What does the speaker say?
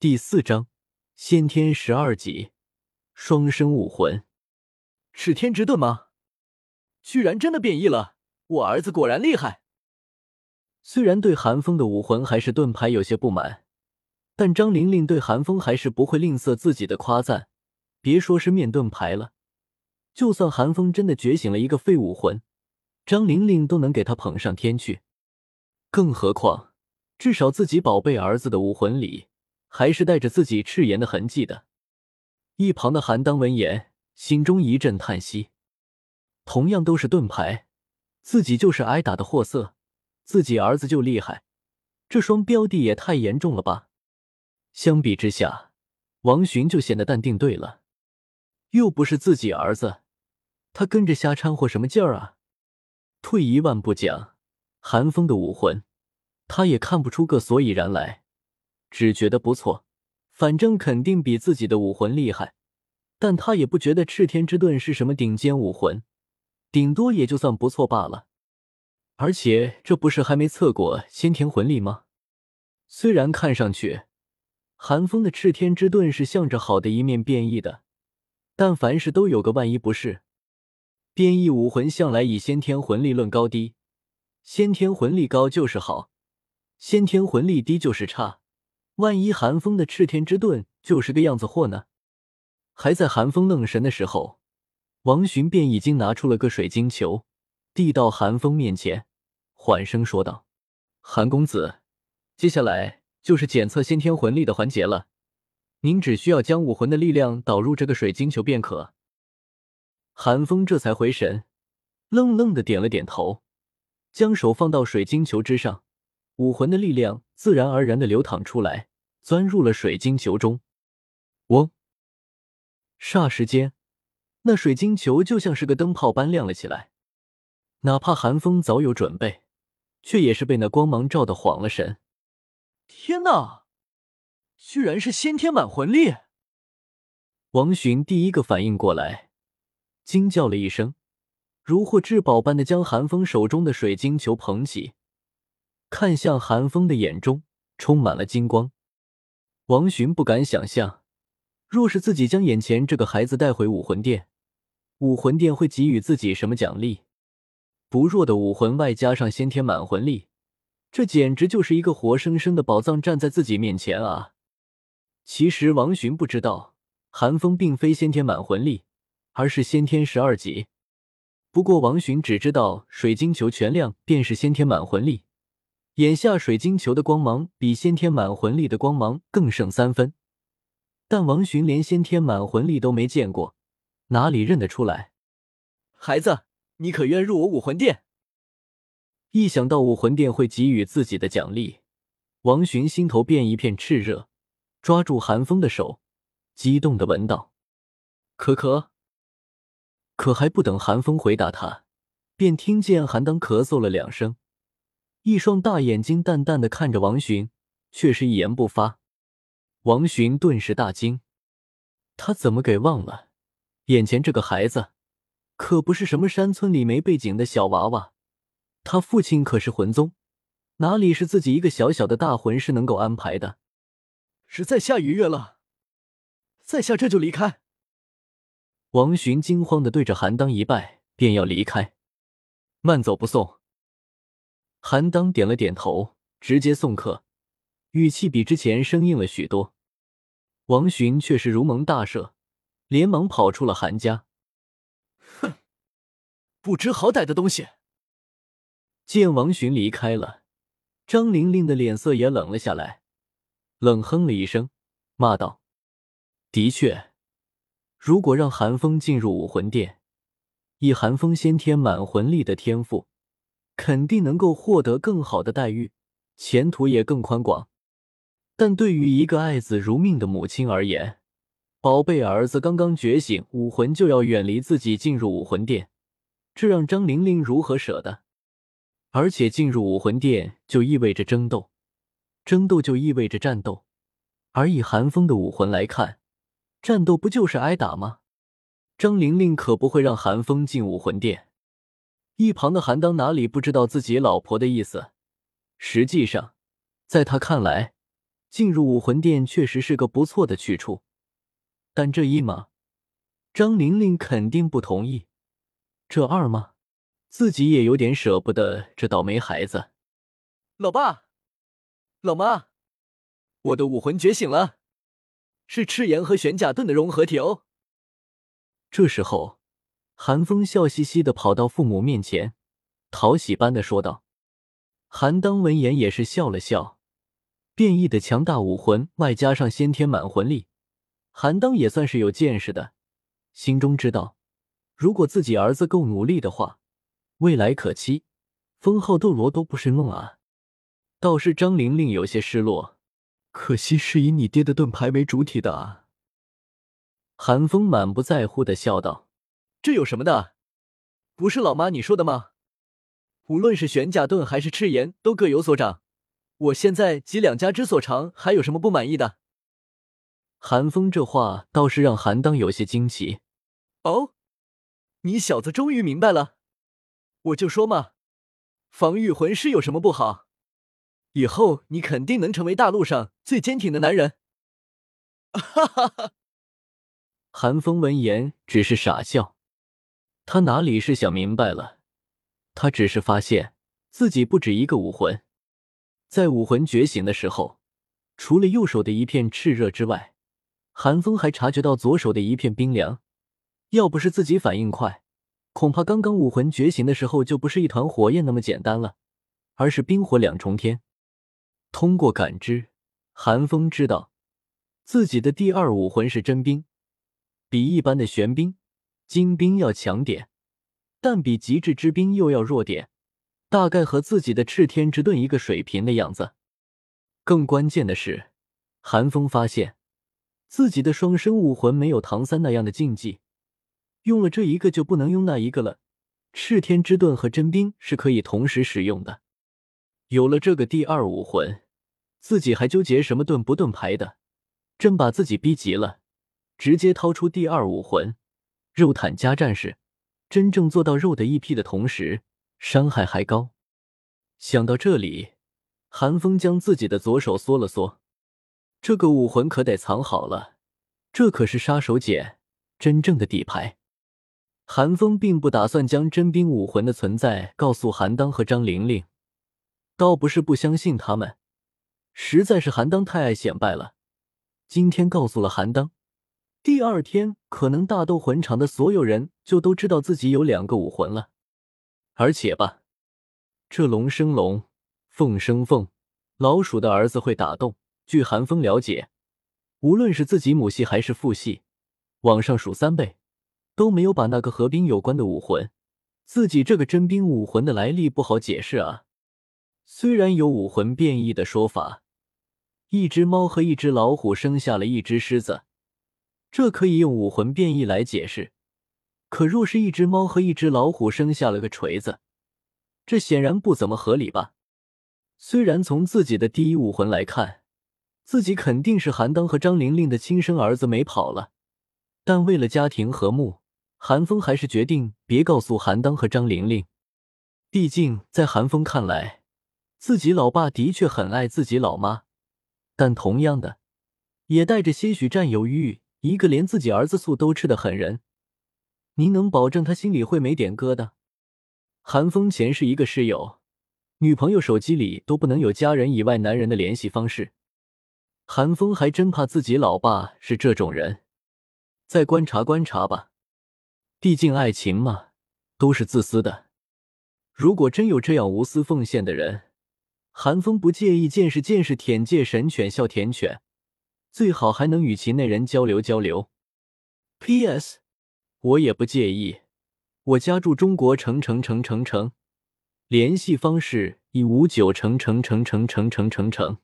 第四章先天十二级双生武魂，赤天之盾吗？居然真的变异了！我儿子果然厉害。虽然对韩风的武魂还是盾牌有些不满，但张玲玲对韩风还是不会吝啬自己的夸赞。别说是面盾牌了，就算韩风真的觉醒了一个废武魂，张玲玲都能给他捧上天去。更何况，至少自己宝贝儿子的武魂里还是带着自己赤炎的痕迹的。一旁的韩当闻言，心中一阵叹息。同样都是盾牌，自己就是挨打的货色。自己儿子就厉害，这双标的也太严重了吧！相比之下，王寻就显得淡定对了，又不是自己儿子，他跟着瞎掺和什么劲儿啊？退一万步讲，韩风的武魂，他也看不出个所以然来，只觉得不错，反正肯定比自己的武魂厉害，但他也不觉得赤天之盾是什么顶尖武魂，顶多也就算不错罢了。而且这不是还没测过先天魂力吗？虽然看上去寒风的赤天之盾是向着好的一面变异的，但凡事都有个万一不是。变异武魂向来以先天魂力论高低，先天魂力高就是好，先天魂力低就是差。万一寒风的赤天之盾就是个样子货呢？还在寒风愣神的时候，王寻便已经拿出了个水晶球，递到寒风面前。缓声说道：“韩公子，接下来就是检测先天魂力的环节了。您只需要将武魂的力量导入这个水晶球便可。”韩风这才回神，愣愣的点了点头，将手放到水晶球之上，武魂的力量自然而然的流淌出来，钻入了水晶球中。嗡！霎时间，那水晶球就像是个灯泡般亮了起来。哪怕寒风早有准备。却也是被那光芒照得晃了神。天哪，居然是先天满魂力！王寻第一个反应过来，惊叫了一声，如获至宝般的将寒风手中的水晶球捧起，看向寒风的眼中充满了金光。王寻不敢想象，若是自己将眼前这个孩子带回武魂殿，武魂殿会给予自己什么奖励。不弱的武魂，外加上先天满魂力，这简直就是一个活生生的宝藏站在自己面前啊！其实王寻不知道，寒风并非先天满魂力，而是先天十二级。不过王寻只知道水晶球全亮便是先天满魂力，眼下水晶球的光芒比先天满魂力的光芒更胜三分。但王寻连先天满魂力都没见过，哪里认得出来？孩子。你可愿入我武魂殿？一想到武魂殿会给予自己的奖励，王寻心头便一片炽热，抓住寒风的手，激动的问道：“可可？”可还不等寒风回答他，便听见韩当咳嗽了两声，一双大眼睛淡淡的看着王寻，却是一言不发。王寻顿时大惊，他怎么给忘了眼前这个孩子？可不是什么山村里没背景的小娃娃，他父亲可是魂宗，哪里是自己一个小小的大魂师能够安排的？是在下逾越了，在下这就离开。王寻惊慌的对着韩当一拜，便要离开，慢走不送。韩当点了点头，直接送客，语气比之前生硬了许多。王寻却是如蒙大赦，连忙跑出了韩家。哼不知好歹的东西！见王寻离开了，张玲玲的脸色也冷了下来，冷哼了一声，骂道：“的确，如果让韩风进入武魂殿，以韩风先天满魂力的天赋，肯定能够获得更好的待遇，前途也更宽广。但对于一个爱子如命的母亲而言，宝贝儿子刚刚觉醒武魂，就要远离自己进入武魂殿。”这让张玲玲如何舍得？而且进入武魂殿就意味着争斗，争斗就意味着战斗。而以寒风的武魂来看，战斗不就是挨打吗？张玲玲可不会让寒风进武魂殿。一旁的韩当哪里不知道自己老婆的意思？实际上，在他看来，进入武魂殿确实是个不错的去处，但这一嘛，张玲玲肯定不同意；这二嘛，自己也有点舍不得这倒霉孩子。老爸，老妈，我的武魂觉醒了，是赤炎和玄甲盾的融合体哦。这时候，韩风笑嘻嘻的跑到父母面前，讨喜般的说道。韩当闻言也是笑了笑。变异的强大武魂，外加上先天满魂力，韩当也算是有见识的，心中知道，如果自己儿子够努力的话，未来可期，封号斗罗都不是梦啊。倒是张玲玲有些失落，可惜是以你爹的盾牌为主体的啊。韩风满不在乎的笑道：“这有什么的？不是老妈你说的吗？无论是玄甲盾还是赤炎，都各有所长。”我现在集两家之所长，还有什么不满意的？韩风这话倒是让韩当有些惊奇。哦，你小子终于明白了。我就说嘛，防御魂师有什么不好？以后你肯定能成为大陆上最坚挺的男人。哈哈哈！韩风闻言只是傻笑，他哪里是想明白了？他只是发现自己不止一个武魂。在武魂觉醒的时候，除了右手的一片炽热之外，寒风还察觉到左手的一片冰凉。要不是自己反应快，恐怕刚刚武魂觉醒的时候就不是一团火焰那么简单了，而是冰火两重天。通过感知，寒风知道自己的第二武魂是真冰，比一般的玄冰、金兵要强点，但比极致之冰又要弱点。大概和自己的赤天之盾一个水平的样子。更关键的是，韩风发现自己的双生武魂没有唐三那样的禁忌，用了这一个就不能用那一个了。赤天之盾和真冰是可以同时使用的。有了这个第二武魂，自己还纠结什么盾不盾牌的，真把自己逼急了。直接掏出第二武魂，肉坦加战士，真正做到肉的一批的同时。伤害还高，想到这里，韩风将自己的左手缩了缩。这个武魂可得藏好了，这可是杀手锏，真正的底牌。韩风并不打算将真冰武魂的存在告诉韩当和张玲玲，倒不是不相信他们，实在是韩当太爱显摆了。今天告诉了韩当，第二天可能大斗魂场的所有人就都知道自己有两个武魂了。而且吧，这龙生龙，凤生凤，老鼠的儿子会打洞。据韩风了解，无论是自己母系还是父系，往上数三辈，都没有把那个和冰有关的武魂。自己这个真冰武魂的来历不好解释啊。虽然有武魂变异的说法，一只猫和一只老虎生下了一只狮子，这可以用武魂变异来解释。可若是一只猫和一只老虎生下了个锤子，这显然不怎么合理吧？虽然从自己的第一武魂来看，自己肯定是韩当和张玲玲的亲生儿子没跑了，但为了家庭和睦，韩风还是决定别告诉韩当和张玲玲。毕竟在韩风看来，自己老爸的确很爱自己老妈，但同样的，也带着些许占有欲。一个连自己儿子醋都吃的狠人。您能保证他心里会没点疙瘩？韩风前是一个室友，女朋友手机里都不能有家人以外男人的联系方式。韩风还真怕自己老爸是这种人，再观察观察吧。毕竟爱情嘛，都是自私的。如果真有这样无私奉献的人，韩风不介意见识见识舔界神犬哮天犬，最好还能与其那人交流交流。P.S. 我也不介意，我家住中国城城城城城，联系方式一五九城城城城城城城城。